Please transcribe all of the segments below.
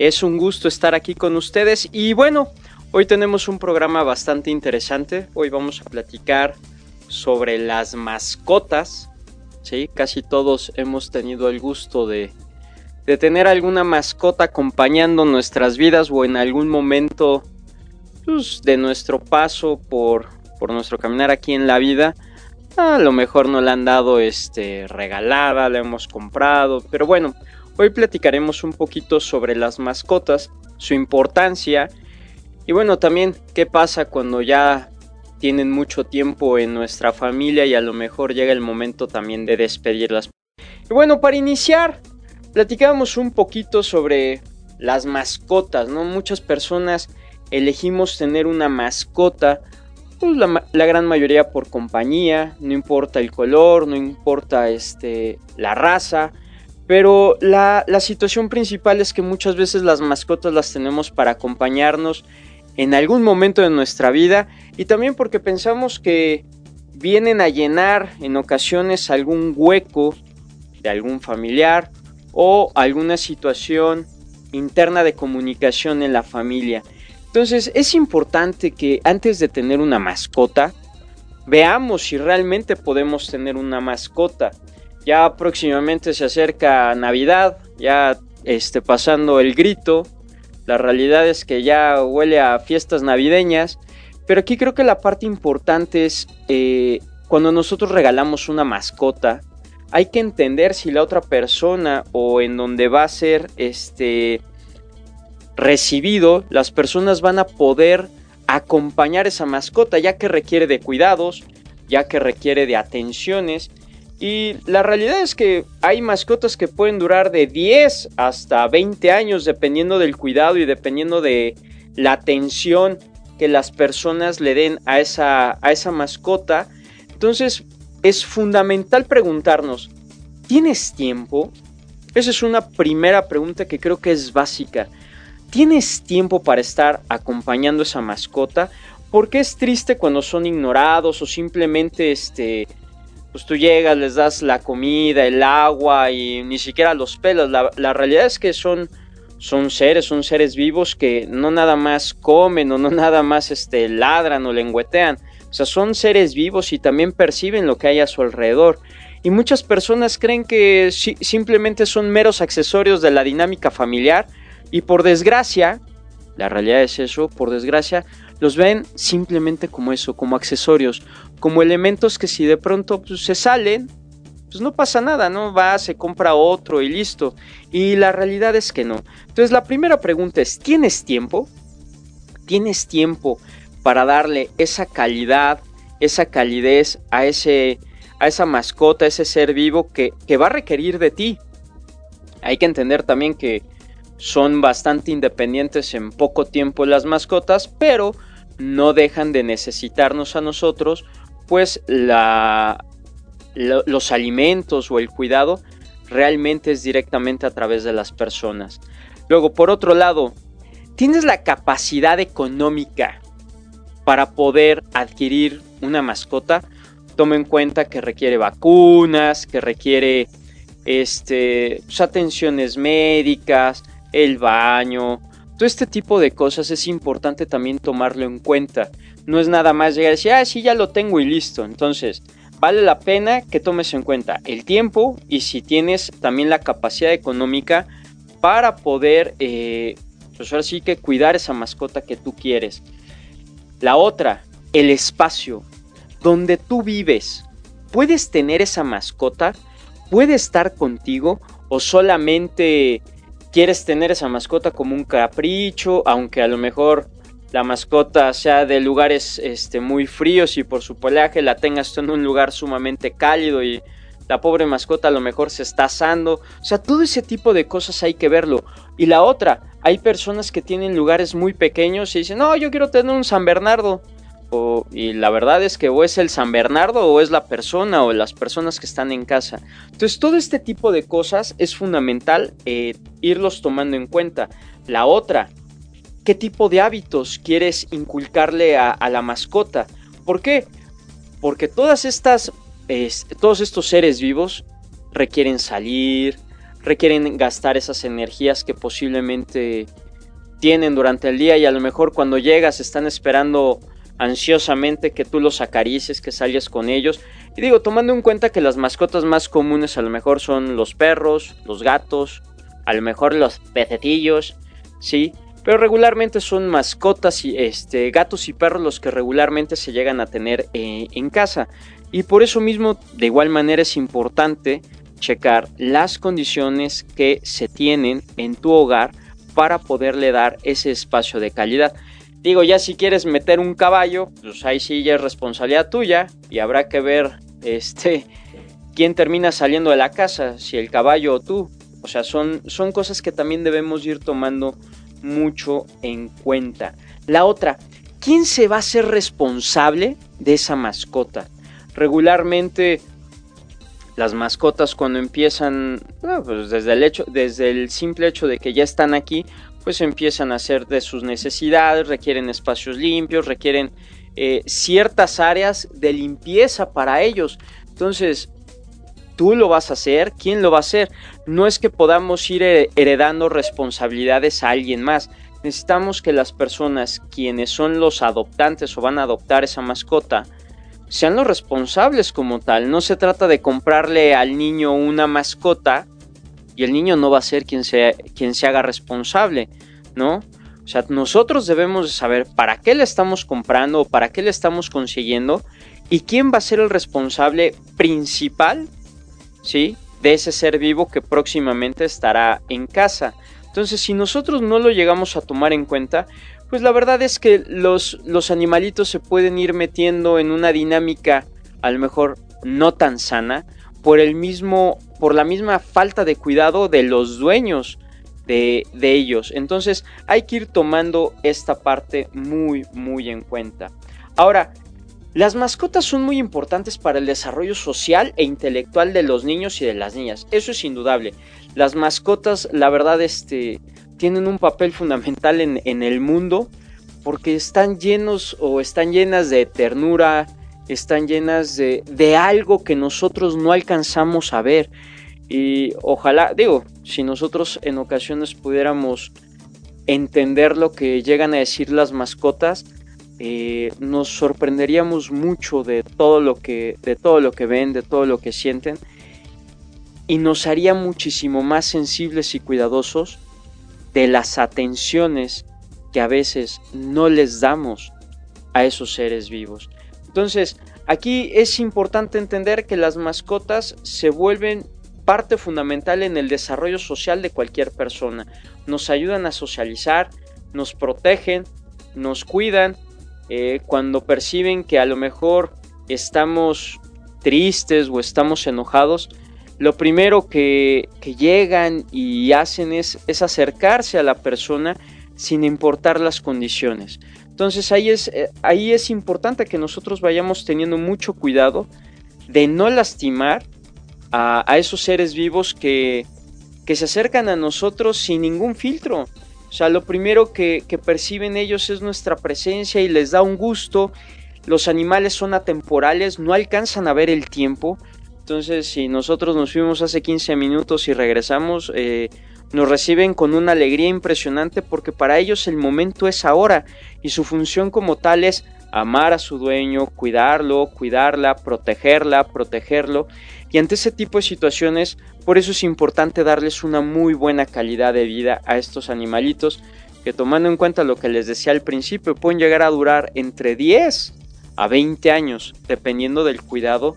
Es un gusto estar aquí con ustedes y bueno, hoy tenemos un programa bastante interesante. Hoy vamos a platicar sobre las mascotas. Sí, casi todos hemos tenido el gusto de, de tener alguna mascota acompañando nuestras vidas o en algún momento pues, de nuestro paso por, por nuestro caminar aquí en la vida. A lo mejor no la han dado este, regalada, la hemos comprado, pero bueno, Hoy platicaremos un poquito sobre las mascotas, su importancia y bueno, también qué pasa cuando ya tienen mucho tiempo en nuestra familia y a lo mejor llega el momento también de despedirlas. Y bueno, para iniciar, platicamos un poquito sobre las mascotas, ¿no? Muchas personas elegimos tener una mascota, pues la, la, gran mayoría por compañía, no importa el color, no importa este, la raza, pero la, situación principal es que muchas veces las mascotas las tenemos para acompañarnos en algún momento de nuestra vida y también porque pensamos que vienen a llenar en ocasiones algún hueco de algún familiar o alguna situación interna de comunicación en la familia. Entonces es importante que antes de tener una mascota, veamos si realmente podemos tener una mascota. Ya próximamente se acerca Navidad, ya este, pasando el grito. La realidad es que ya huele a fiestas navideñas. Pero aquí creo que la parte importante es eh, cuando nosotros regalamos una mascota, hay que entender si la otra persona o en donde va a ser este recibido, las personas van a poder acompañar esa mascota, ya que requiere de cuidados, ya que requiere de atenciones y la realidad es que hay mascotas que pueden durar de 10 hasta 20 años dependiendo del cuidado y dependiendo de la atención que las personas le den a esa, a esa mascota. Entonces es fundamental preguntarnos, ¿tienes tiempo? Esa es una primera pregunta que creo que es básica. ¿Tienes tiempo para estar acompañando a esa mascota? Porque es triste cuando son ignorados o simplemente este, pues tú llegas, les das la comida, el agua y ni siquiera los pelos. La, realidad es que son, son seres, son seres vivos que no nada más comen o no nada más este, ladran o lengüetean. O sea, son seres vivos y también perciben lo que hay a su alrededor. Y muchas personas creen que simplemente son meros accesorios de la dinámica familiar y por desgracia, la realidad es eso, por desgracia, los ven simplemente como eso, como accesorios, como elementos que si de pronto pues, se salen, pues no pasa nada, ¿no? Va, se compra otro y listo. Y la realidad es que no. Entonces la primera pregunta es, ¿tienes tiempo? ¿Tienes tiempo para darle esa calidad, esa calidez a, ese, a esa mascota, a ese ser vivo que, que va a requerir de ti? Hay que entender también que son bastante independientes en poco tiempo las mascotas, pero no dejan de necesitarnos a nosotros pues los alimentos o el cuidado realmente es directamente a través de las personas. Luego, por otro lado, tienes la capacidad económica para poder adquirir una mascota. Toma en cuenta que requiere vacunas, que requiere este, pues, atenciones médicas, el baño, todo este tipo de cosas es importante también tomarlo en cuenta no es nada más llegar y decir, ah, sí, ya lo tengo y listo. Entonces, vale la pena que tomes en cuenta el tiempo y si tienes también la capacidad económica para poder, eh, pues ahora sí que cuidar esa mascota que tú quieres. La otra, el espacio donde tú vives. ¿Puedes tener esa mascota? ¿Puede estar contigo? ¿O solamente quieres tener esa mascota como un capricho? Aunque a lo mejor la mascota sea de lugares este, muy fríos y por su pelaje la tengas en un lugar sumamente cálido y la pobre mascota a lo mejor se está asando, o sea, todo ese tipo de cosas hay que verlo. Y la otra, hay personas que tienen lugares muy pequeños y dicen, no, yo quiero tener un San Bernardo. O, y la verdad es que o es el San Bernardo o es la persona o las personas que están en casa. Entonces todo este tipo de cosas es fundamental eh, irlos tomando en cuenta. La otra, ¿qué tipo de hábitos quieres inculcarle a, la mascota? ¿Por qué? Porque todas estas, todos estos seres vivos requieren salir, requieren gastar esas energías que posiblemente tienen durante el día y a lo mejor cuando llegas están esperando ansiosamente que tú los acaricies, que salgas con ellos. Y digo, tomando en cuenta que las mascotas más comunes a lo mejor son los perros, los gatos, a lo mejor los pececillos, ¿sí? Pero regularmente son mascotas y este, gatos y perros los que regularmente se llegan a tener eh, en casa. Y por eso mismo, de igual manera, es importante checar las condiciones que se tienen en tu hogar para poderle dar ese espacio de calidad. Digo, ya si quieres meter un caballo, pues ahí sí ya es responsabilidad tuya y habrá que ver este quién termina saliendo de la casa, si el caballo o tú. O sea, son, son cosas que también debemos ir tomando mucho en cuenta. La otra, ¿quién se va a ser responsable de esa mascota? Regularmente las mascotas cuando empiezan, pues desde el hecho, desde el simple hecho de que ya están aquí, pues empiezan a hacer de sus necesidades, requieren espacios limpios, requieren eh, ciertas áreas de limpieza para ellos. Entonces, tú lo vas a hacer, ¿quién lo va a hacer? No es que podamos ir heredando responsabilidades a alguien más. Necesitamos que las personas quienes son los adoptantes o van a adoptar esa mascota sean los responsables como tal. No se trata de comprarle al niño una mascota y el niño no va a ser quien se, quien se haga responsable, ¿no? O sea, nosotros debemos saber para qué le estamos comprando o para qué le estamos consiguiendo y quién va a ser el responsable principal De ese ser vivo que próximamente estará en casa. Entonces, si nosotros no lo llegamos a tomar en cuenta, pues la verdad es que los, los animalitos se pueden ir metiendo en una dinámica a lo mejor no tan sana por el mismo por la misma falta de cuidado de los dueños de, de, ellos. Entonces hay que ir tomando esta parte muy muy en cuenta. Ahora las mascotas son muy importantes para el desarrollo social e intelectual de los niños y de las niñas, eso es indudable. Las mascotas, la verdad, este, tienen un papel fundamental en, el mundo porque están llenos o están llenas de ternura, están llenas de, de algo que nosotros no alcanzamos a ver. Y ojalá, digo, si nosotros en ocasiones pudiéramos entender lo que llegan a decir las mascotas, eh, nos sorprenderíamos mucho de todo lo que de todo lo que ven de todo lo que sienten y nos haría muchísimo más sensibles y cuidadosos de las atenciones que a veces no les damos a esos seres vivos. Entonces aquí es importante entender que las mascotas se vuelven parte fundamental en el desarrollo social de cualquier persona. Nos ayudan a socializar nos protegen nos cuidan eh, cuando perciben que a lo mejor estamos tristes o estamos enojados, lo primero que, llegan y hacen es, es, acercarse a la persona sin importar las condiciones. Entonces ahí es, eh, ahí es importante que nosotros vayamos teniendo mucho cuidado de no lastimar a, esos seres vivos que, que se acercan a nosotros sin ningún filtro. O sea, lo primero que, perciben ellos es nuestra presencia y les da un gusto. Los animales son atemporales, no alcanzan a ver el tiempo. Entonces, si nosotros nos fuimos hace 15 minutos y regresamos, eh, nos reciben con una alegría impresionante porque para ellos el momento es ahora y su función como tal es amar a su dueño, cuidarlo, cuidarla, protegerla, protegerlo. Y ante ese tipo de situaciones, por eso es importante darles una muy buena calidad de vida a estos animalitos, que tomando en cuenta lo que les decía al principio, pueden llegar a durar entre 10 a 20 años, dependiendo del cuidado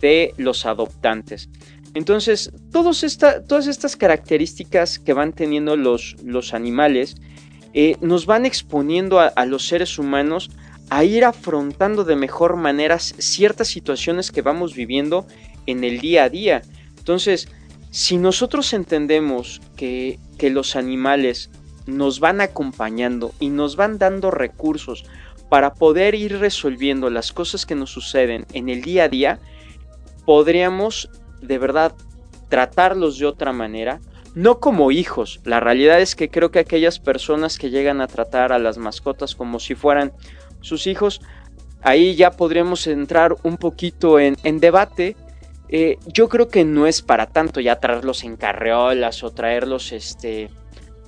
de los adoptantes. Entonces, todas estas características que van teniendo los, los animales eh, nos van exponiendo a los seres humanos a ir afrontando de mejor manera ciertas situaciones que vamos viviendo en el día a día. Entonces, si nosotros entendemos que, que los animales nos van acompañando y nos van dando recursos para poder ir resolviendo las cosas que nos suceden en el día a día, podríamos de verdad tratarlos de otra manera, no como hijos. La realidad es que creo que aquellas personas que llegan a tratar a las mascotas como si fueran sus hijos, ahí ya podríamos entrar un poquito en, debate. Eh, yo creo que no es para tanto ya traerlos en carreolas o traerlos este,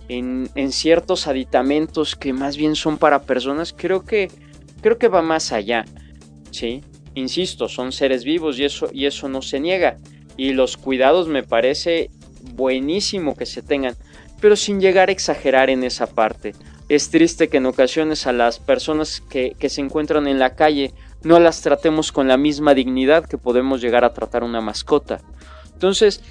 en, ciertos aditamentos que más bien son para personas. Creo que, creo que va más allá. ¿sí? Insisto, son seres vivos y eso, y eso no se niega. Y los cuidados me parece buenísimo que se tengan, pero sin llegar a exagerar en esa parte. Es triste que en ocasiones a las personas que, se encuentran en la calle no las tratemos con la misma dignidad que podemos llegar a tratar una mascota. Entonces,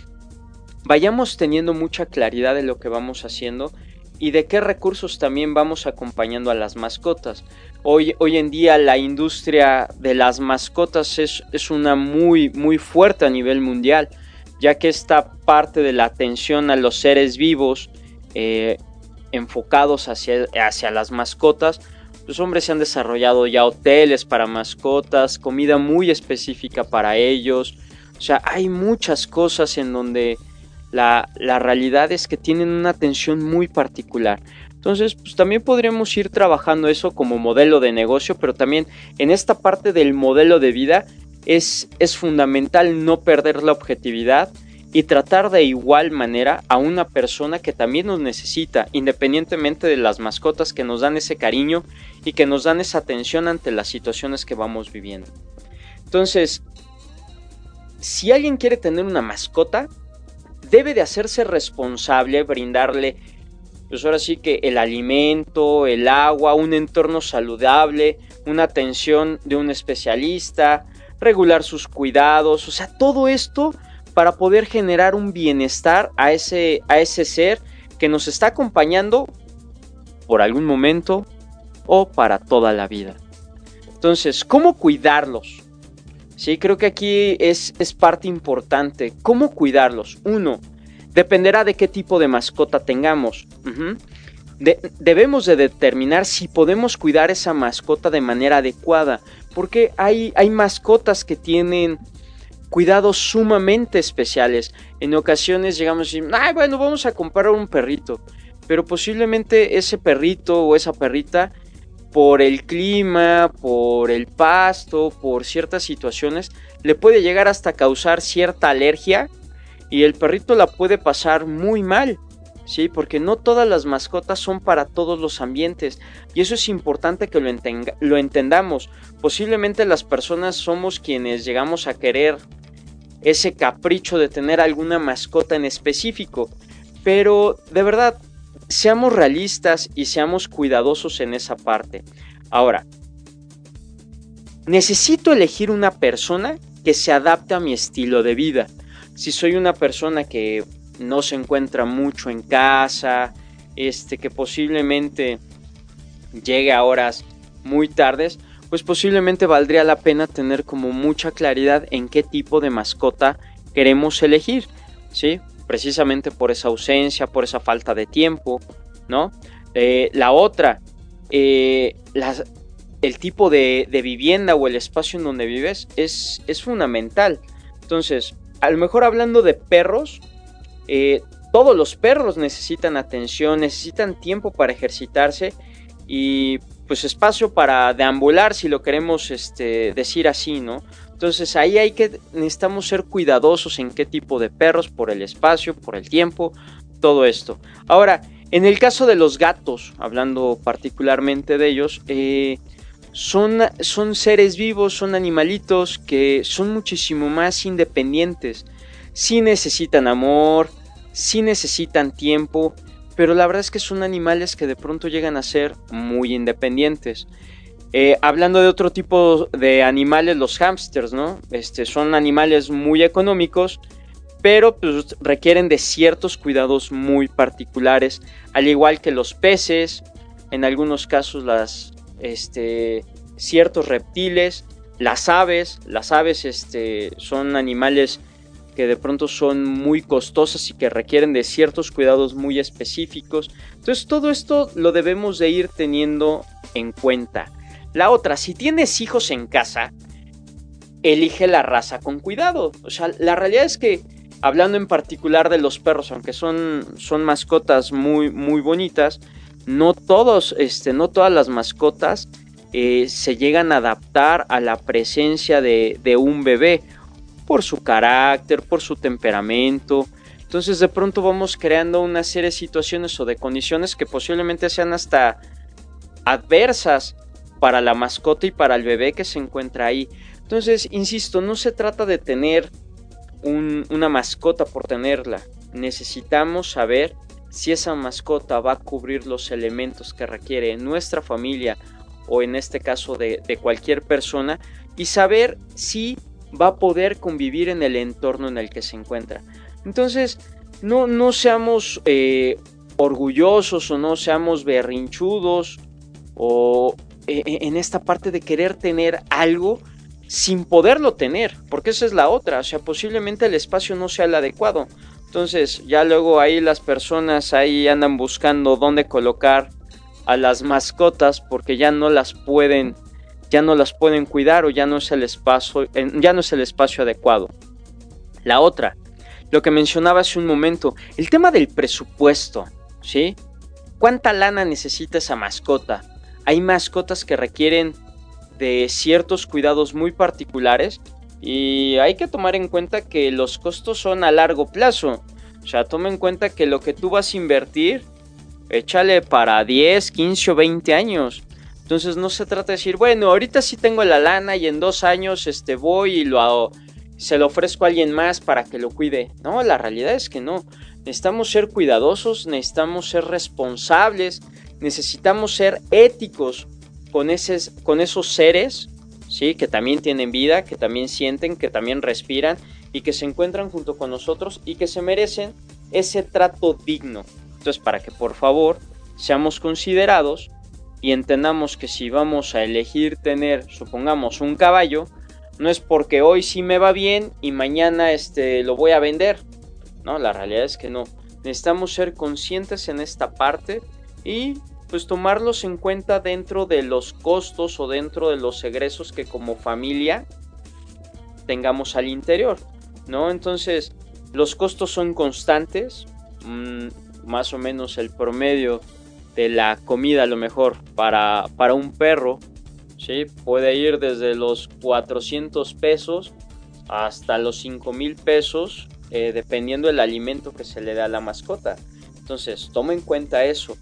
vayamos teniendo mucha claridad de lo que vamos haciendo y de qué recursos también vamos acompañando a las mascotas. Hoy, hoy en día la industria de las mascotas es, es, una muy, muy fuerte a nivel mundial, ya que esta parte de la atención a los seres vivos eh, enfocados hacia, hacia las mascotas, los hombres se han desarrollado ya hoteles para mascotas, comida muy específica para ellos. O sea, hay muchas cosas en donde la, realidad es que tienen una atención muy particular. Entonces, pues también podríamos ir trabajando eso como modelo de negocio, pero también en esta parte del modelo de vida es, es fundamental no perder la objetividad y tratar de igual manera a una persona que también nos necesita, independientemente de las mascotas que nos dan ese cariño y que nos dan esa atención ante las situaciones que vamos viviendo. Entonces, si alguien quiere tener una mascota, debe de hacerse responsable, brindarle, pues ahora sí que el alimento, el agua, un entorno saludable, una atención de un especialista, regular sus cuidados, o sea, todo esto para poder generar un bienestar a ese, a ese ser que nos está acompañando por algún momento o para toda la vida. Entonces, ¿cómo cuidarlos? Sí, creo que aquí es, es parte importante. ¿Cómo cuidarlos? Uno, dependerá de qué tipo de mascota tengamos. debemos de determinar si podemos cuidar esa mascota de manera adecuada. Porque hay, hay mascotas que tienen cuidados sumamente especiales. En ocasiones llegamos y ay, bueno, vamos a comprar un perrito. Pero posiblemente ese perrito o esa perrita, por el clima, por el pasto, por ciertas situaciones, le puede llegar hasta causar cierta alergia y el perrito la puede pasar muy mal. Sí, porque no todas las mascotas son para todos los ambientes y eso es importante que lo, lo entendamos. Posiblemente las personas somos quienes llegamos a querer ese capricho de tener alguna mascota en específico. Pero de verdad, seamos realistas y seamos cuidadosos en esa parte. Ahora, necesito elegir una persona que se adapte a mi estilo de vida. Si soy una persona que no se encuentra mucho en casa, este que posiblemente llegue a horas muy tardes, pues posiblemente valdría la pena tener como mucha claridad en qué tipo de mascota queremos elegir, ¿sí? Precisamente por esa ausencia, por esa falta de tiempo, ¿no? Eh, la otra, eh, el tipo de, vivienda o el espacio en donde vives es, es fundamental. Entonces, a lo mejor hablando de perros, eh, todos los perros necesitan atención, necesitan tiempo para ejercitarse y pues espacio para deambular si lo queremos este, decir así, ¿no? Entonces ahí hay que necesitamos ser cuidadosos en qué tipo de perros, por el espacio, por el tiempo, todo esto. Ahora, en el caso de los gatos, hablando particularmente de ellos, eh, son, son seres vivos, son animalitos que son muchísimo más independientes. Sí necesitan amor, sí necesitan tiempo, pero la verdad es que son animales que de pronto llegan a ser muy independientes. Eh, hablando de otro tipo de animales, los hamsters, ¿no? Este, son animales muy económicos, pero pues, requieren de ciertos cuidados muy particulares, al igual que los peces, en algunos casos las, este, ciertos reptiles, las aves, las aves este, son animales que de pronto son muy costosas y que requieren de ciertos cuidados muy específicos. Entonces todo esto lo debemos de ir teniendo en cuenta. La otra, si tienes hijos en casa, elige la raza con cuidado. O sea, la realidad es que hablando en particular de los perros, aunque son, son mascotas muy, muy bonitas, no todos, este, no todas las mascotas eh, se llegan a adaptar a la presencia de, de un bebé por su carácter, por su temperamento. Entonces de pronto vamos creando una serie de situaciones o de condiciones que posiblemente sean hasta adversas para la mascota y para el bebé que se encuentra ahí. Entonces, insisto, no se trata de tener una mascota por tenerla. Necesitamos saber si esa mascota va a cubrir los elementos que requiere nuestra familia o en este caso de, cualquier persona y saber si va a poder convivir en el entorno en el que se encuentra. Entonces, no, no seamos eh, orgullosos o no seamos berrinchudos o eh, en esta parte de querer tener algo sin poderlo tener, porque esa es la otra, o sea, posiblemente el espacio no sea el adecuado. Entonces, ya luego ahí las personas ahí andan buscando dónde colocar a las mascotas porque ya no las pueden ya no las pueden cuidar o ya no es el espacio ya no es el espacio adecuado. La otra, lo que mencionaba hace un momento, el tema del presupuesto, ¿sí? ¿Cuánta lana necesita esa mascota? Hay mascotas que requieren de ciertos cuidados muy particulares y hay que tomar en cuenta que los costos son a largo plazo. O sea, toma en cuenta que lo que tú vas a invertir, échale para 10, 15 o 20 años. Entonces no se trata de decir, bueno, ahorita sí tengo la lana y en dos años este, voy y lo hago, se lo ofrezco a alguien más para que lo cuide. No, la realidad es que no. Necesitamos ser cuidadosos, necesitamos ser responsables, necesitamos ser éticos con, con esos seres, ¿sí? Que también tienen vida, que también sienten, que también respiran y que se encuentran junto con nosotros y que se merecen ese trato digno. Entonces, para que por favor seamos considerados y entendamos que si vamos a elegir tener, supongamos, un caballo, no es porque hoy sí me va bien y mañana este, lo voy a vender. No, la realidad es que no. Necesitamos ser conscientes en esta parte y pues tomarlos en cuenta dentro de los costos o dentro de los egresos que como familia tengamos al interior, ¿no? Entonces, los costos son constantes, mm, más o menos el promedio de la comida a lo mejor para, para un perro, ¿sí? Puede ir desde los 400 pesos hasta los 5 mil pesos, eh, dependiendo del alimento que se le da a la mascota. Entonces, toma en cuenta eso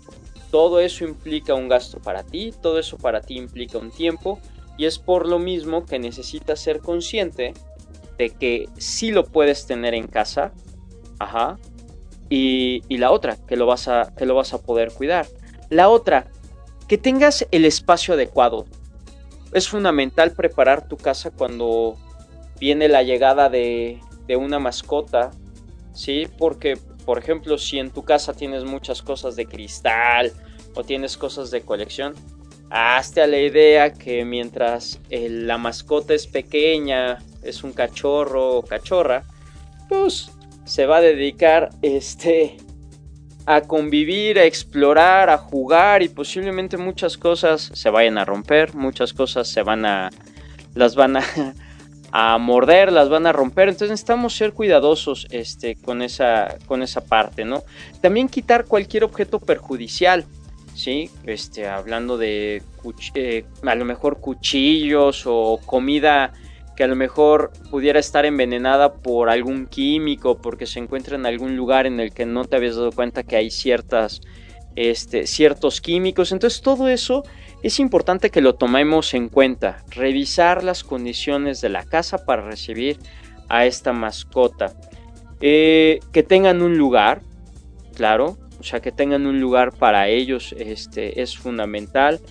todo eso implica un gasto para ti, todo eso para ti implica un tiempo y es por lo mismo que necesitas ser consciente de que sí lo puedes tener en casa, ajá, y, la otra, que lo, vas a, que lo vas a poder cuidar. La otra, que tengas el espacio adecuado. Es fundamental preparar tu casa cuando viene la llegada de, de una mascota, ¿sí? Porque por ejemplo, si en tu casa tienes muchas cosas de cristal o tienes cosas de colección, hazte a la idea que mientras la mascota es pequeña, es un cachorro o cachorra, pues se va a dedicar este a convivir, a explorar, a jugar y posiblemente muchas cosas se vayan a romper, muchas cosas se van a las van a a morder, las van a romper. Entonces necesitamos ser cuidadosos este, con, esa, con esa parte, ¿no? También quitar cualquier objeto perjudicial, ¿sí? Este, hablando de eh, a lo mejor cuchillos o comida que a lo mejor pudiera estar envenenada por algún químico, porque se encuentra en algún lugar en el que no te habías dado cuenta que hay ciertas, este, ciertos químicos. Entonces todo eso es importante que lo tomemos en cuenta, revisar las condiciones de la casa para recibir a esta mascota. Eh, que tengan un lugar, claro, o sea, que tengan un lugar para ellos este, es fundamental.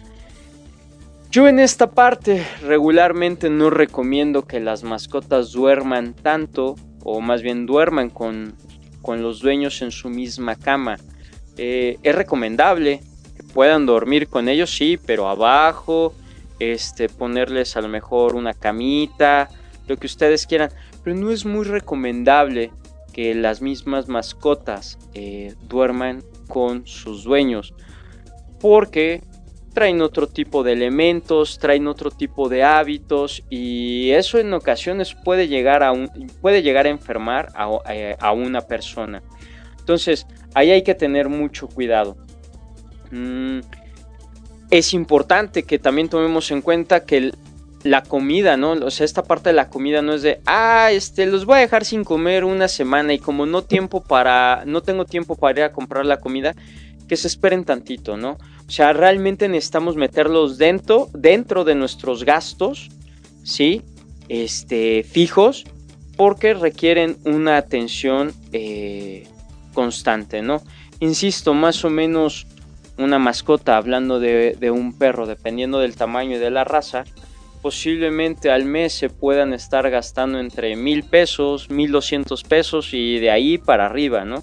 Yo en esta parte regularmente no recomiendo que las mascotas duerman tanto, o más bien duerman con, con los dueños en su misma cama. Eh, es recomendable puedan dormir con ellos, sí, pero abajo, este, ponerles a lo mejor una camita, lo que ustedes quieran, pero no es muy recomendable que las mismas mascotas eh, duerman con sus dueños porque traen otro tipo de elementos, traen otro tipo de hábitos y eso en ocasiones puede llegar a, un, puede llegar a enfermar a, a, una persona. Entonces, ahí hay que tener mucho cuidado. Mm, es importante que también tomemos en cuenta que la comida, ¿no? O sea, esta parte de la comida no es de, ah, este, los voy a dejar sin comer una semana y como no tiempo para, no tengo tiempo para ir a comprar la comida, que se esperen tantito, ¿no? O sea, realmente necesitamos meterlos dentro, dentro de nuestros gastos, ¿sí? Este, fijos, porque requieren una atención eh, constante, ¿no? Insisto, más o menos una mascota, hablando de, un perro, dependiendo del tamaño y de la raza, posiblemente al mes se puedan estar gastando entre mil pesos, mil doscientos pesos y de ahí para arriba, ¿no?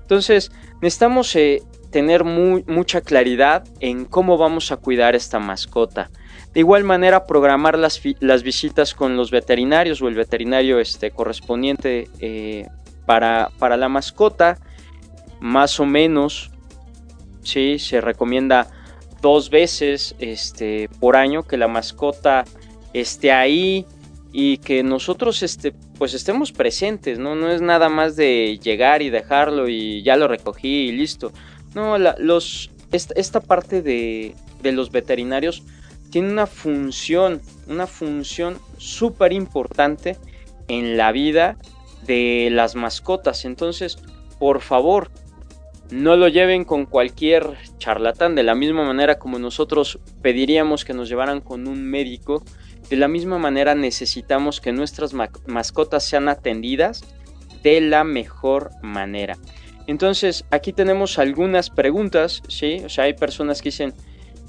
Entonces, necesitamos eh, tener mucha claridad en cómo vamos a cuidar esta mascota. De igual manera, programar las, visitas con los veterinarios o el veterinario este, correspondiente eh, para, para, la mascota, más o menos, ¿sí? se recomienda dos veces este, por año que la mascota esté ahí y que nosotros este, pues estemos presentes, ¿no? No es nada más de llegar y dejarlo y ya lo recogí y listo. No, los, esta, parte de, de, los veterinarios tiene una función, una función súper importante en la vida de las mascotas. Entonces, por favor, no lo lleven con cualquier charlatán, de la misma manera como nosotros pediríamos que nos llevaran con un médico, de la misma manera necesitamos que nuestras mascotas sean atendidas de la mejor manera. Entonces, aquí tenemos algunas preguntas, ¿sí? O sea, hay personas que dicen,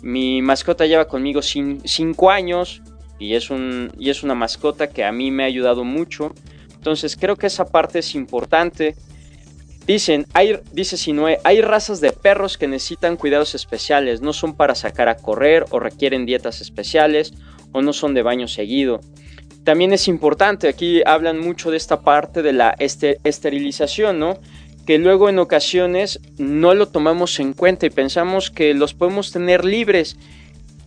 mi mascota lleva conmigo 5 años y es, un, y es una mascota que a mí me ha ayudado mucho. Entonces, creo que esa parte es importante. Dicen, hay, dice Sinue, hay razas de perros que necesitan cuidados especiales, no son para sacar a correr o requieren dietas especiales o no son de baño seguido. También es importante, aquí hablan mucho de esta parte de la esterilización, ¿no? Que luego en ocasiones no lo tomamos en cuenta y pensamos que los podemos tener libres.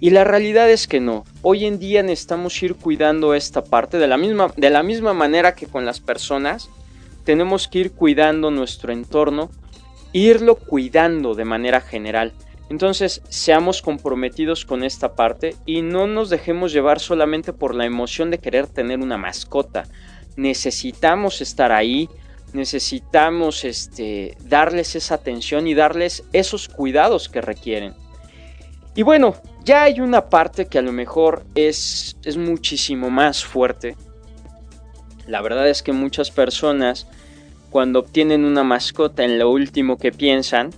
Y la realidad es que no. Hoy en día necesitamos ir cuidando esta parte de la misma, de la misma manera que con las personas. Tenemos que ir cuidando nuestro entorno, irlo cuidando de manera general. Entonces, seamos comprometidos con esta parte y no nos dejemos llevar solamente por la emoción de querer tener una mascota. Necesitamos estar ahí, necesitamos este, darles esa atención y darles esos cuidados que requieren. Y bueno, ya hay una parte que a lo mejor es, es muchísimo más fuerte. La verdad es que muchas personas cuando obtienen una mascota en lo último que piensan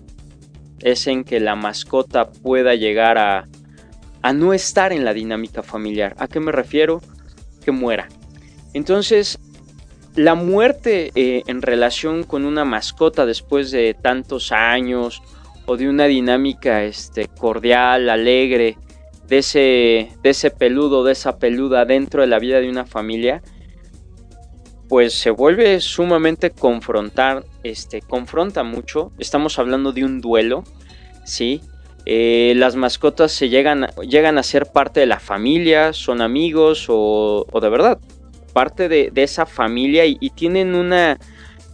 es en que la mascota pueda llegar a, a no estar en la dinámica familiar. ¿A qué me refiero? Que muera. Entonces la muerte eh, en relación con una mascota después de tantos años o de una dinámica este, cordial, alegre, de ese, de ese peludo, de esa peluda dentro de la vida de una familia, pues se vuelve sumamente confrontar, este, confronta mucho. Estamos hablando de un duelo, ¿sí? Eh, las mascotas se llegan, llegan a ser parte de la familia, son amigos o, o de verdad parte de, esa familia y, tienen una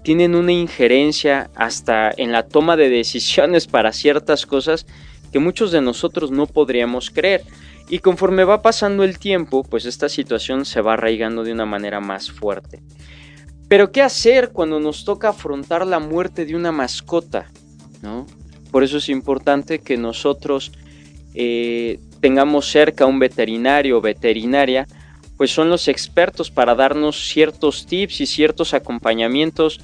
tienen una injerencia hasta en la toma de decisiones para ciertas cosas que muchos de nosotros no podríamos creer. Y conforme va pasando el tiempo, pues esta situación se va arraigando de una manera más fuerte. Pero ¿qué hacer cuando nos toca afrontar la muerte de una mascota? ¿no? Por eso es importante que nosotros eh, tengamos cerca un veterinario o veterinaria pues son los expertos para darnos ciertos tips y ciertos acompañamientos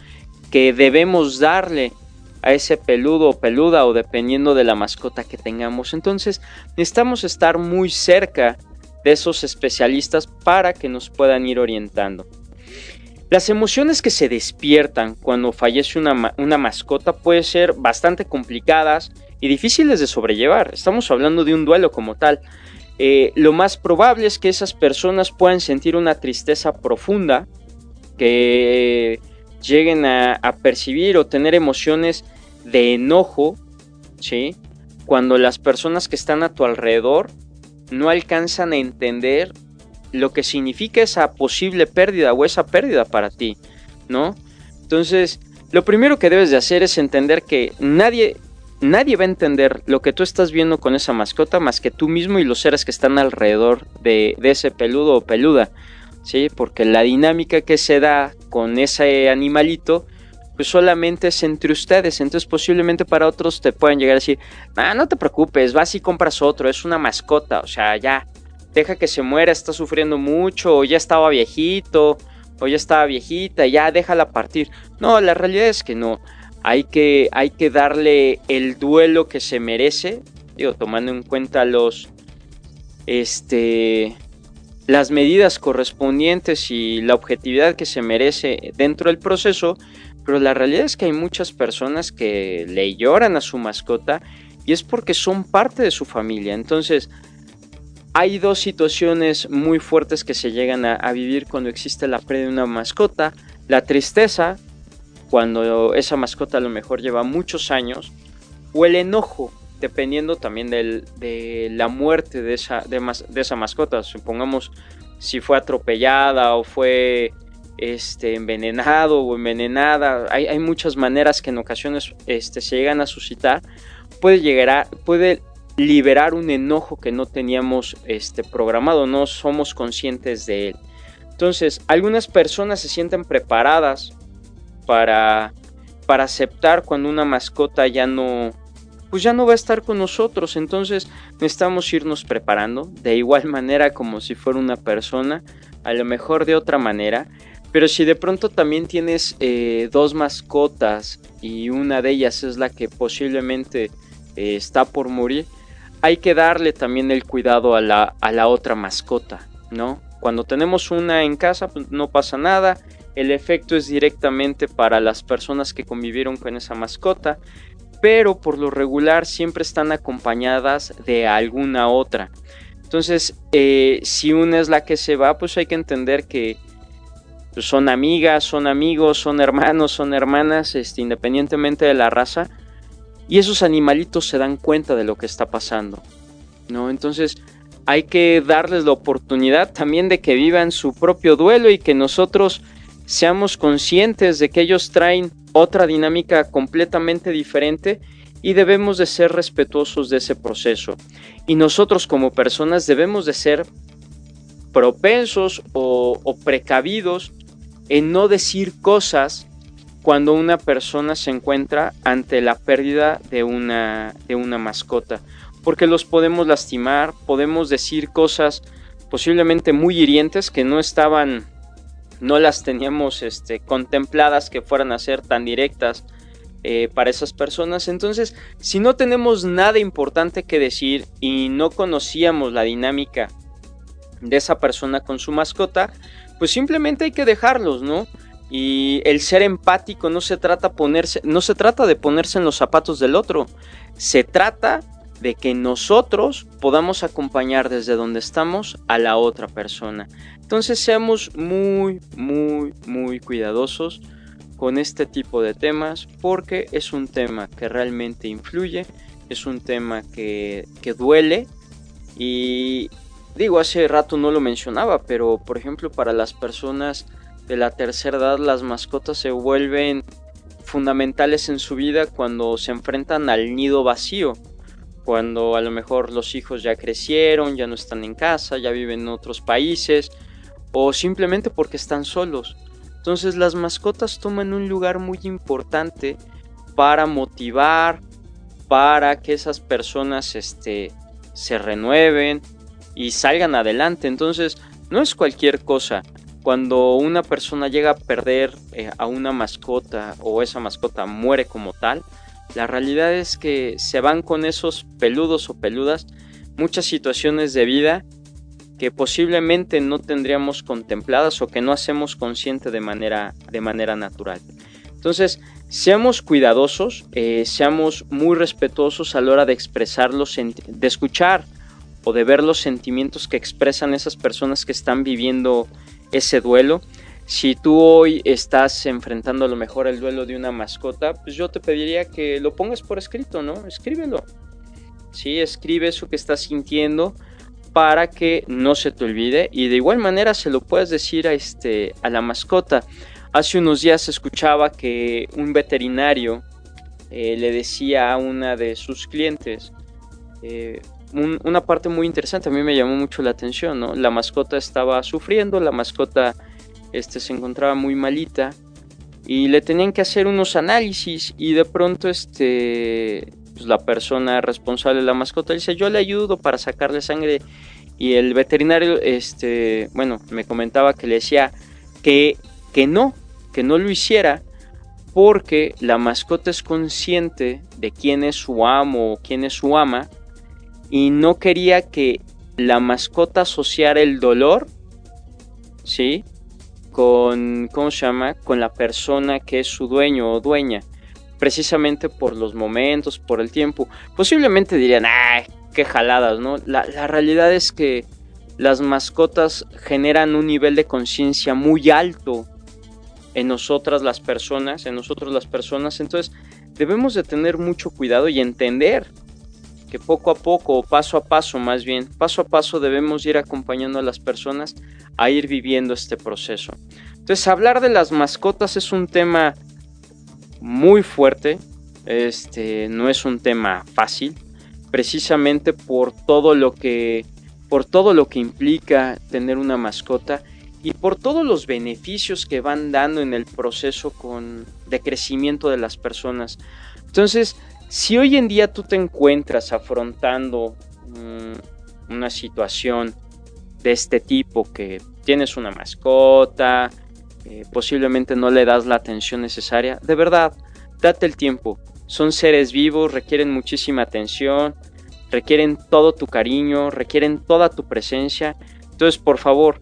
que debemos darle a ese peludo o peluda o dependiendo de la mascota que tengamos. Entonces necesitamos estar muy cerca de esos especialistas para que nos puedan ir orientando. Las emociones que se despiertan cuando fallece una, una mascota pueden ser bastante complicadas y difíciles de sobrellevar. Estamos hablando de un duelo como tal. Eh, lo más probable es que esas personas puedan sentir una tristeza profunda, que lleguen a, percibir o tener emociones de enojo, ¿sí? Cuando las personas que están a tu alrededor no alcanzan a entender lo que significa esa posible pérdida o esa pérdida para ti, ¿no? Entonces, lo primero que debes de hacer es entender que nadie nadie va a entender lo que tú estás viendo con esa mascota más que tú mismo y los seres que están alrededor de, ese peludo o peluda, ¿sí? Porque la dinámica que se da con ese animalito, pues solamente es entre ustedes, entonces posiblemente para otros te pueden llegar a decir, ah, no te preocupes, vas y compras otro, es una mascota, o sea, ya, deja que se muera, está sufriendo mucho, o ya estaba viejito, o ya estaba viejita, ya déjala partir. No, la realidad es que no hay que, hay que darle el duelo que se merece, digo, tomando en cuenta los, este, las medidas correspondientes y la objetividad que se merece dentro del proceso, pero la realidad es que hay muchas personas que le lloran a su mascota y es porque son parte de su familia. Entonces, hay dos situaciones muy fuertes que se llegan a, vivir cuando existe la pérdida de una mascota. La tristeza, cuando esa mascota a lo mejor lleva muchos años, o el enojo, dependiendo también de la muerte de esa, de, esa mascota. Supongamos si fue atropellada o fue este, envenenado o envenenada. Hay, muchas maneras que en ocasiones este, se llegan a suscitar. Puede, llegar a, puede liberar un enojo que no teníamos este, programado, no somos conscientes de él. Entonces, algunas personas se sienten preparadas para, para aceptar cuando una mascota ya no, pues ya no va a estar con nosotros. Entonces necesitamos irnos preparando de igual manera como si fuera una persona, a lo mejor de otra manera. Pero si de pronto también tienes eh, dos mascotas y una de ellas es la que posiblemente eh, está por morir, hay que darle también el cuidado a la, a la otra mascota, ¿no? Cuando tenemos una en casa, pues no pasa nada el efecto es directamente para las personas que convivieron con esa mascota, pero por lo regular siempre están acompañadas de alguna otra. Entonces, eh, si una es la que se va, pues hay que entender que son amigas, son amigos, son hermanos, son hermanas, este, independientemente de la raza. Y esos animalitos se dan cuenta de lo que está pasando. ¿no? Entonces, hay que darles la oportunidad también de que vivan su propio duelo y que nosotros seamos conscientes de que ellos traen otra dinámica completamente diferente y debemos de ser respetuosos de ese proceso. Y nosotros como personas debemos de ser propensos o, precavidos en no decir cosas cuando una persona se encuentra ante la pérdida de una, de una mascota. Porque los podemos lastimar, podemos decir cosas posiblemente muy hirientes que no estaban no las teníamos este, contempladas que fueran a ser tan directas eh, para esas personas. Entonces, si no tenemos nada importante que decir y no conocíamos la dinámica de esa persona con su mascota, pues simplemente hay que dejarlos, ¿no? Y el ser empático no se trata ponerse, no se trata de ponerse en los zapatos del otro, se trata de que nosotros podamos acompañar desde donde estamos a la otra persona. Entonces seamos muy, muy, muy cuidadosos con este tipo de temas porque es un tema que realmente influye, es un tema que, que duele y digo, hace rato no lo mencionaba, pero por ejemplo para las personas de la tercera edad las mascotas se vuelven fundamentales en su vida cuando se enfrentan al nido vacío cuando a lo mejor los hijos ya crecieron, ya no están en casa, ya viven en otros países o simplemente porque están solos. Entonces las mascotas toman un lugar muy importante para motivar, para que esas personas este, se renueven y salgan adelante. Entonces no es cualquier cosa. Cuando una persona llega a perder eh, a una mascota o esa mascota muere como tal, la realidad es que se van con esos peludos o peludas muchas situaciones de vida que posiblemente no tendríamos contempladas o que no hacemos consciente de manera, de manera natural. Entonces, seamos cuidadosos, eh, seamos muy respetuosos a la hora de expresarlos, de escuchar o de ver los sentimientos que expresan esas personas que están viviendo ese duelo. Si tú hoy estás enfrentando a lo mejor el duelo de una mascota, pues yo te pediría que lo pongas por escrito, ¿no? Escríbelo. Sí, escribe eso que estás sintiendo para que no se te olvide y de igual manera se lo puedes decir a este a la mascota. Hace unos días escuchaba que un veterinario eh, le decía a una de sus clientes eh, una parte muy interesante, a mí me llamó mucho la atención, ¿no? La mascota estaba sufriendo, la mascota este, se encontraba muy malita y le tenían que hacer unos análisis y de pronto este, pues, la persona responsable de la mascota dice yo le ayudo para sacarle sangre y el veterinario este, bueno, me comentaba que le decía que, que no, que no lo hiciera porque la mascota es consciente de quién es su amo o quién es su ama y no quería que la mascota asociara el dolor, ¿sí? Con, ¿cómo se llama? Con la persona que es su dueño o dueña, precisamente por los momentos, por el tiempo. Posiblemente dirían, ¡ah! ¡Qué jaladas, ¿no? La, la realidad es que las mascotas generan un nivel de conciencia muy alto en nosotras las personas, en nosotros las personas, entonces debemos de tener mucho cuidado y entender poco a poco, o paso a paso más bien, paso a paso debemos ir acompañando a las personas a ir viviendo este proceso. Entonces, hablar de las mascotas es un tema muy fuerte, este no es un tema fácil, precisamente por todo lo que por todo lo que implica tener una mascota y por todos los beneficios que van dando en el proceso con, de crecimiento de las personas. Entonces, si hoy en día tú te encuentras afrontando mm, una situación de este tipo, que tienes una mascota, eh, posiblemente no le das la atención necesaria, de verdad, date el tiempo. Son seres vivos, requieren muchísima atención, requieren todo tu cariño, requieren toda tu presencia. Entonces, por favor,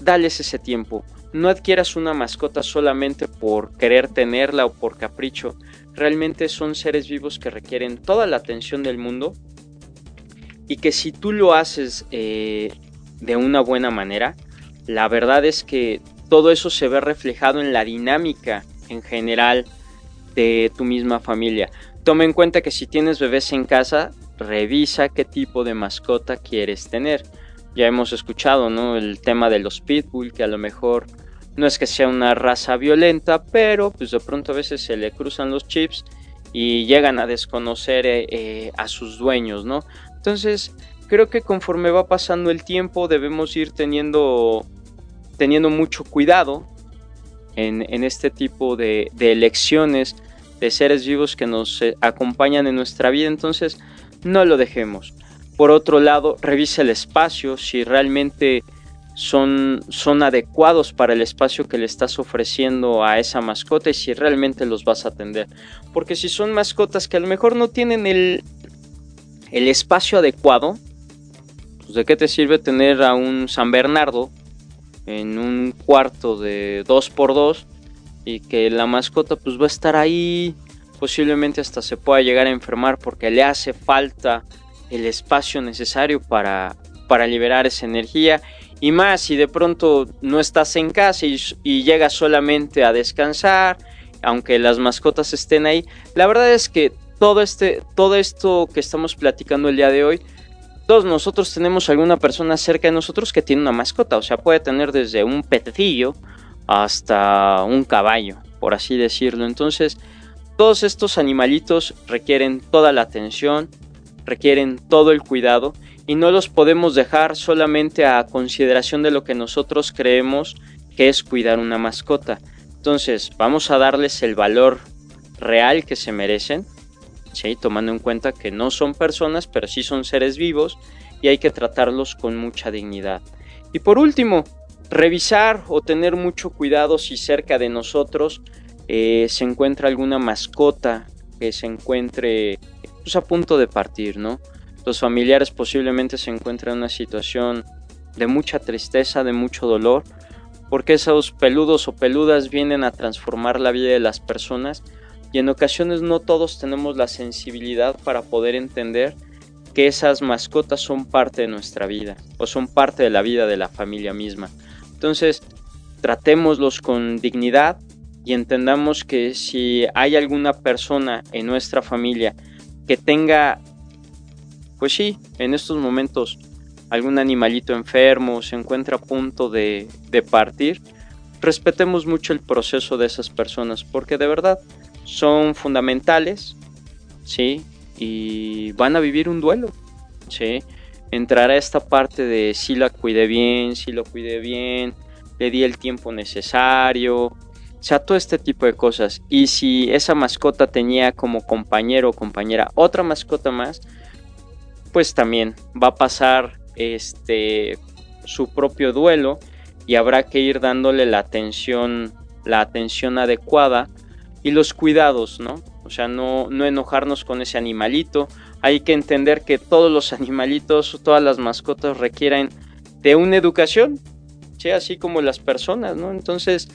dales ese tiempo. No adquieras una mascota solamente por querer tenerla o por capricho realmente son seres vivos que requieren toda la atención del mundo y que si tú lo haces eh, de una buena manera, la verdad es que todo eso se ve reflejado en la dinámica en general de tu misma familia. Toma en cuenta que si tienes bebés en casa, revisa qué tipo de mascota quieres tener. Ya hemos escuchado, ¿no? El tema de los pitbull, que a lo mejor no es que sea una raza violenta, pero pues de pronto a veces se le cruzan los chips y llegan a desconocer eh, eh, a sus dueños, ¿no? Entonces, creo que conforme va pasando el tiempo debemos ir teniendo, teniendo mucho cuidado en, este tipo de, de, elecciones de seres vivos que nos eh, acompañan en nuestra vida, entonces no lo dejemos. Por otro lado, revisa el espacio, si realmente son, son adecuados para el espacio que le estás ofreciendo a esa mascota y si realmente los vas a atender. Porque si son mascotas que a lo mejor no tienen el, el espacio adecuado, pues de qué te sirve tener a un San Bernardo en un cuarto de 2x2 y que la mascota pues va a estar ahí, posiblemente hasta se pueda llegar a enfermar porque le hace falta el espacio necesario para, para liberar esa energía y más si de pronto no estás en casa y, llegas solamente a descansar, aunque las mascotas estén ahí. La verdad es que todo, este, todo esto que estamos platicando el día de hoy, todos nosotros tenemos alguna persona cerca de nosotros que tiene una mascota, o sea, puede tener desde un petecillo hasta un caballo, por así decirlo. Entonces, todos estos animalitos requieren toda la atención, requieren todo el cuidado y no los podemos dejar solamente a consideración de lo que nosotros creemos que es cuidar una mascota. Entonces, vamos a darles el valor real que se merecen, ¿sí? tomando en cuenta que no son personas, pero sí son seres vivos y hay que tratarlos con mucha dignidad. Y por último, revisar o tener mucho cuidado si cerca de nosotros eh, se encuentra alguna mascota que se encuentre pues, a punto de partir, ¿no? Los familiares posiblemente se encuentran en una situación de mucha tristeza, de mucho dolor, porque esos peludos o peludas vienen a transformar la vida de las personas y en ocasiones no todos tenemos la sensibilidad para poder entender que esas mascotas son parte de nuestra vida o son parte de la vida de la familia misma. Entonces, tratémoslos con dignidad y entendamos que si hay alguna persona en nuestra familia que tenga, pues sí, en estos momentos algún animalito enfermo se encuentra a punto de, partir, respetemos mucho el proceso de esas personas porque de verdad son fundamentales, ¿sí? Y van a vivir un duelo, ¿sí? Entrará esta parte de si la cuidé bien, si lo cuidé bien, le di el tiempo necesario, o todo este tipo de cosas. Y si esa mascota tenía como compañero o compañera otra mascota más, pues también va a pasar este su propio duelo y habrá que ir dándole la atención la atención adecuada y los cuidados, ¿no? O sea, no, no enojarnos con ese animalito. Hay que entender que todos los animalitos, todas las mascotas requieren de una educación, ¿sí? así como las personas, ¿no? Entonces,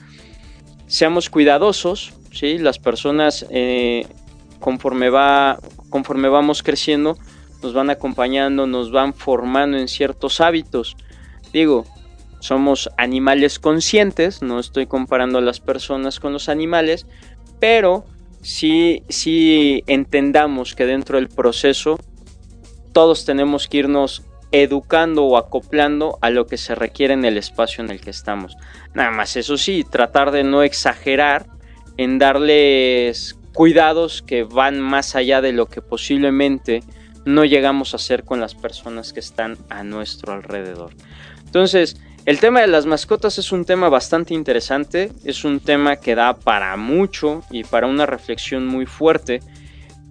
seamos cuidadosos, ¿sí? Las personas, eh, conforme, va, conforme vamos creciendo, nos van acompañando, nos van formando en ciertos hábitos. Digo, somos animales conscientes, no estoy comparando a las personas con los animales, pero sí, sí entendamos que dentro del proceso todos tenemos que irnos educando o acoplando a lo que se requiere en el espacio en el que estamos. Nada más, eso sí, tratar de no exagerar en darles cuidados que van más allá de lo que posiblemente no llegamos a hacer con las personas que están a nuestro alrededor. Entonces, el tema de las mascotas es un tema bastante interesante, es un tema que da para mucho y para una reflexión muy fuerte,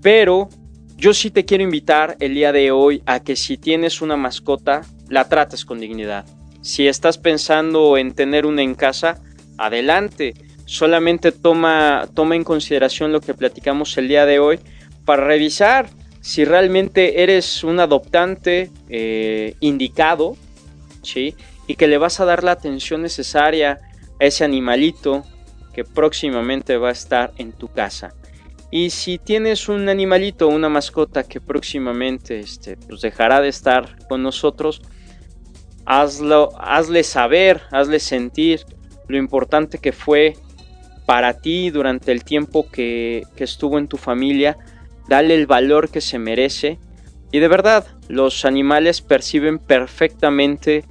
pero yo sí te quiero invitar el día de hoy a que si tienes una mascota, la trates con dignidad. Si estás pensando en tener una en casa, adelante. Solamente toma, toma en consideración lo que platicamos el día de hoy para revisar si realmente eres un adoptante eh, indicado, ¿sí? y que le vas a dar la atención necesaria a ese animalito que próximamente va a estar en tu casa. Y si tienes un animalito una mascota que próximamente este, pues dejará de estar con nosotros, hazlo, hazle saber, hazle sentir lo importante que fue para ti durante el tiempo que estuvo en tu familia, dale el valor que se merece. Y de verdad, los animales perciben perfectamente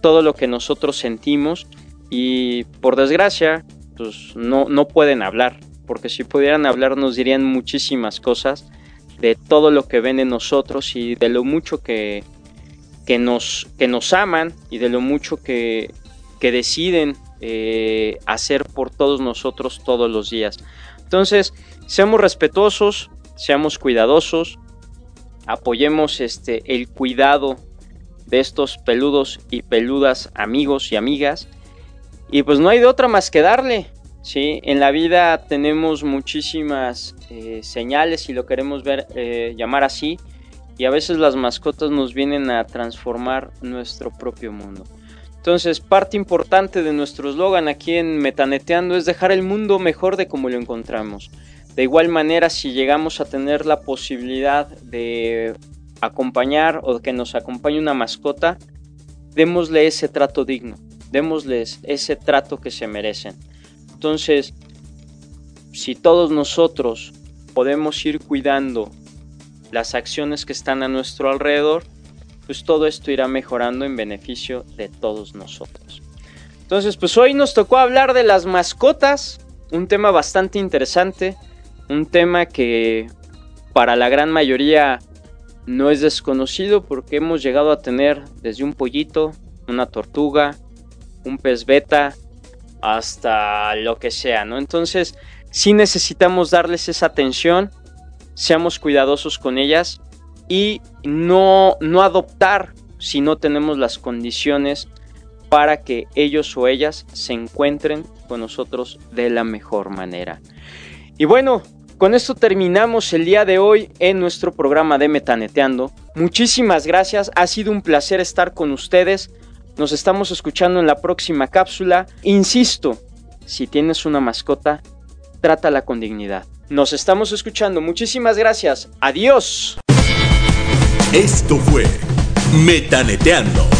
todo lo que nosotros sentimos y por desgracia pues no, no pueden hablar, porque si pudieran hablar nos dirían muchísimas cosas de todo lo que ven en nosotros y de lo mucho que, que, nos, que nos aman y de lo mucho que, que deciden eh, hacer por todos nosotros todos los días. Entonces, seamos respetuosos, seamos cuidadosos, apoyemos este, el cuidado de estos peludos y peludas amigos y amigas. Y pues no hay de otra más que darle. ¿sí? En la vida tenemos muchísimas eh, señales, si lo queremos ver, eh, llamar así. Y a veces las mascotas nos vienen a transformar nuestro propio mundo. Entonces, parte importante de nuestro eslogan aquí en Metaneteando es dejar el mundo mejor de como lo encontramos. De igual manera, si llegamos a tener la posibilidad de acompañar o que nos acompañe una mascota, démosle ese trato digno, démosles ese trato que se merecen. Entonces, si todos nosotros podemos ir cuidando las acciones que están a nuestro alrededor, pues todo esto irá mejorando en beneficio de todos nosotros. Entonces, pues hoy nos tocó hablar de las mascotas, un tema bastante interesante, un tema que para la gran mayoría no es desconocido porque hemos llegado a tener desde un pollito, una tortuga, un pez beta, hasta lo que sea, ¿no? Entonces, sí necesitamos darles esa atención, seamos cuidadosos con ellas y no, no adoptar si no tenemos las condiciones para que ellos o ellas se encuentren con nosotros de la mejor manera. Y bueno, con esto terminamos el día de hoy en nuestro programa de Metaneteando. Muchísimas gracias, ha sido un placer estar con ustedes. Nos estamos escuchando en la próxima cápsula. Insisto, si tienes una mascota, trátala con dignidad. Nos estamos escuchando. Muchísimas gracias. Adiós. Esto fue Metaneteando.